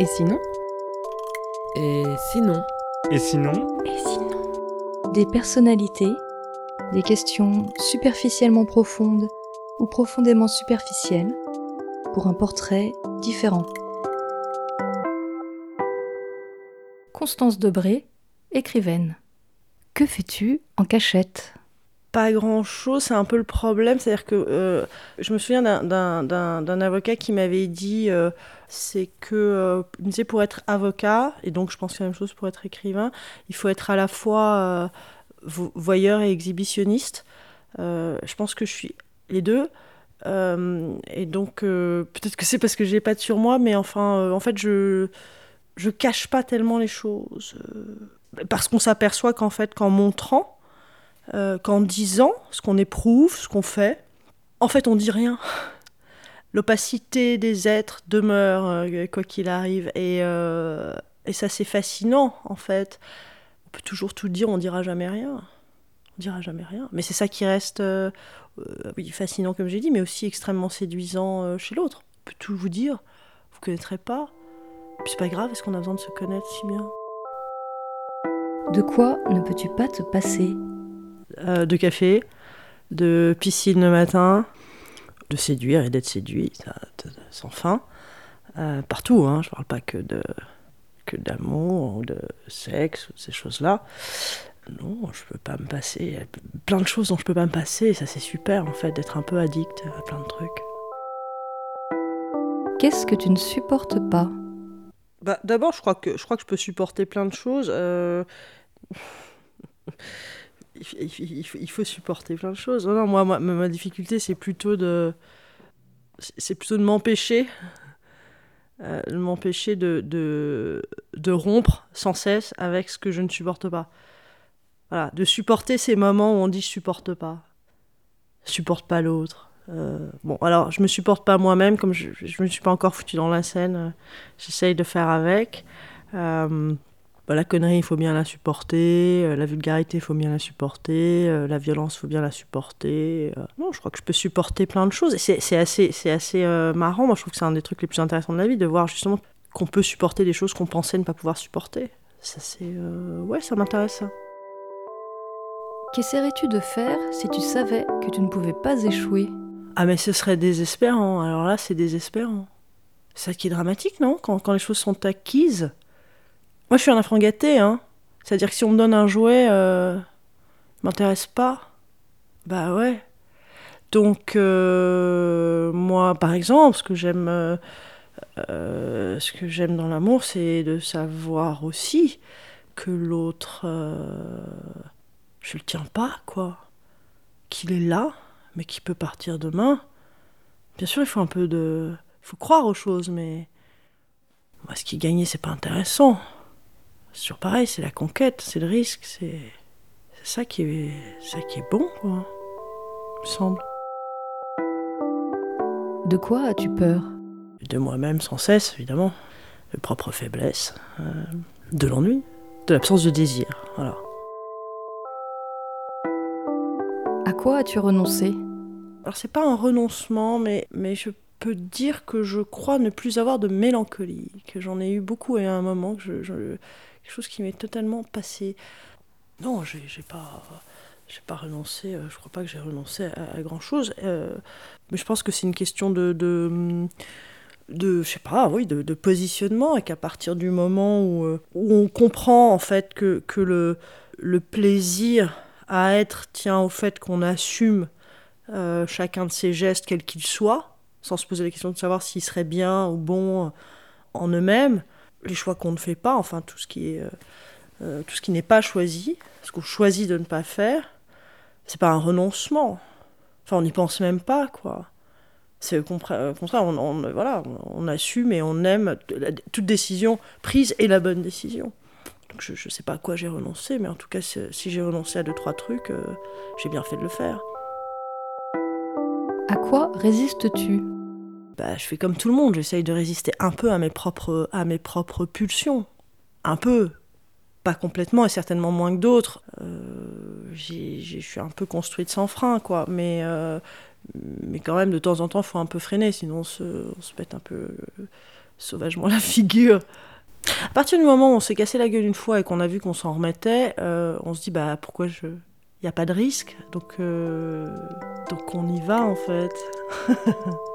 Et sinon Et sinon Et sinon Et sinon Des personnalités, des questions superficiellement profondes ou profondément superficielles pour un portrait différent. Constance Debré, écrivaine. Que fais-tu en cachette? Pas grand chose, c'est un peu le problème. C'est-à-dire que euh, je me souviens d'un avocat qui m'avait dit euh, c'est que euh, il pour être avocat, et donc je pense que la même chose pour être écrivain, il faut être à la fois voyeur et exhibitionniste. je pense que je suis les deux. et donc peut-être que c'est parce que j'ai pas de sur moi, mais enfin, en fait, je je cache pas tellement les choses parce qu'on s'aperçoit qu'en fait, qu'en montrant euh, qu'en disant ce qu'on éprouve, ce qu'on fait, en fait, on dit rien. L'opacité des êtres demeure, euh, quoi qu'il arrive. Et, euh, et ça, c'est fascinant, en fait. On peut toujours tout dire, on dira jamais rien. On dira jamais rien. Mais c'est ça qui reste oui, fascinant, comme j'ai dit, mais aussi extrêmement séduisant chez l'autre. On peut tout vous dire, vous ne connaîtrez pas. Puis c'est pas grave, est-ce qu'on a besoin de se connaître si bien De quoi ne peux-tu pas te passer? Euh, de café, de piscine le matin, de séduire et d'être séduit, sans fin. Euh, partout, hein, je parle pas que de que d'amour ou de sexe ou ces choses-là. Non, je peux pas me passer. Plein de choses dont je peux pas me passer. ça, c'est super en fait d'être un peu addict à plein de trucs. Qu'est-ce que tu ne supportes pas? Bah, D'abord, je crois que je crois que je peux supporter plein de choses. Euh il, faut supporter plein de choses. Non, moi, ma, difficulté, c'est plutôt de, c'est plutôt de m'empêcher, euh, de m'empêcher de, de, rompre sans cesse avec ce que je ne supporte pas. Voilà, de supporter ces moments où on dit je supporte pas, je supporte pas l'autre. Euh, bon, alors je me supporte pas moi-même, comme je, je me suis pas encore foutu dans la scène, euh, j'essaye de faire avec. Bah, la connerie, il faut bien la supporter, euh, la vulgarité, il faut bien la supporter, euh, la violence, il faut bien la supporter. Euh. non, je crois que je peux supporter plein de choses. Et c'est assez, assez marrant, moi je trouve que c'est un des trucs les plus intéressants de la vie, de voir justement qu'on peut supporter des choses qu'on pensait ne pas pouvoir supporter. Ça, c'est. Ouais, ça m'intéresse ça. Qu'essaierais-tu de faire si tu savais que tu ne pouvais pas échouer? Ah, mais ce serait désespérant. Alors là, c'est désespérant. C'est ça qui est dramatique, non? Quand, quand les choses sont acquises, moi, je suis un enfant gâté, hein. C'est-à-dire que si on me donne un jouet, euh, m'intéresse pas. Bah ouais. Donc, euh, moi, par exemple, ce que j'aime, euh, euh, ce que j'aime dans l'amour, c'est de savoir aussi que l'autre, je le tiens pas, quoi. Qu'il est là, mais qu'il peut partir demain. Bien sûr, il faut un peu de, il faut croire aux choses, mais moi, ce qui est gagné, c'est pas intéressant. C'est toujours pareil, c'est la conquête, c'est le risque, c'est ça qui est ça qui est bon, quoi. me semble. De quoi as-tu peur? De moi-même sans cesse, évidemment. De propres faiblesses, euh, de l'ennui, de l'absence de désir, voilà. À quoi as-tu renoncé? Alors c'est pas un renoncement, mais, mais je peux dire que je crois ne plus avoir de mélancolie, que j'en ai eu beaucoup à un moment, quelque chose qui m'est totalement passé. Non, j'ai pas, pas renoncé. Euh, je crois pas que j'ai renoncé à, grand chose. Euh, mais je pense que c'est une question de, de, je sais pas, oui, de, positionnement et qu'à partir du moment où, euh, où, on comprend en fait que, que le, le plaisir à être tient au fait qu'on assume chacun de ses gestes, quels qu'ils soient, sans se poser la question de savoir s'ils seraient bien ou bons en eux-mêmes, les choix qu'on ne fait pas, enfin tout ce qui est euh, euh, tout ce qui n'est pas choisi, ce qu'on choisit de ne pas faire, c'est pas un renoncement. Enfin, on n'y pense même pas, quoi. C'est au contraire, on, voilà, on, assume et on aime toute décision prise et la bonne décision. Donc je ne sais pas à quoi j'ai renoncé, mais en tout cas, si j'ai renoncé à deux, trois trucs, euh, j'ai bien fait de le faire. À quoi résistes-tu? Bah, je fais comme tout le monde, j'essaye de résister un peu à mes propres, à mes propres pulsions. Un peu. Pas complètement et certainement moins que d'autres. Euh, je suis un peu construite sans frein, quoi. Mais, euh, mais quand même, de temps en temps, il faut un peu freiner, sinon on se, on se pète un peu sauvagement la figure. À partir du moment où on s'est cassé la gueule une fois et qu'on a vu qu'on s'en remettait, euh, on se dit bah pourquoi je. Il n'y a pas de risque, donc, euh, donc on y va en fait.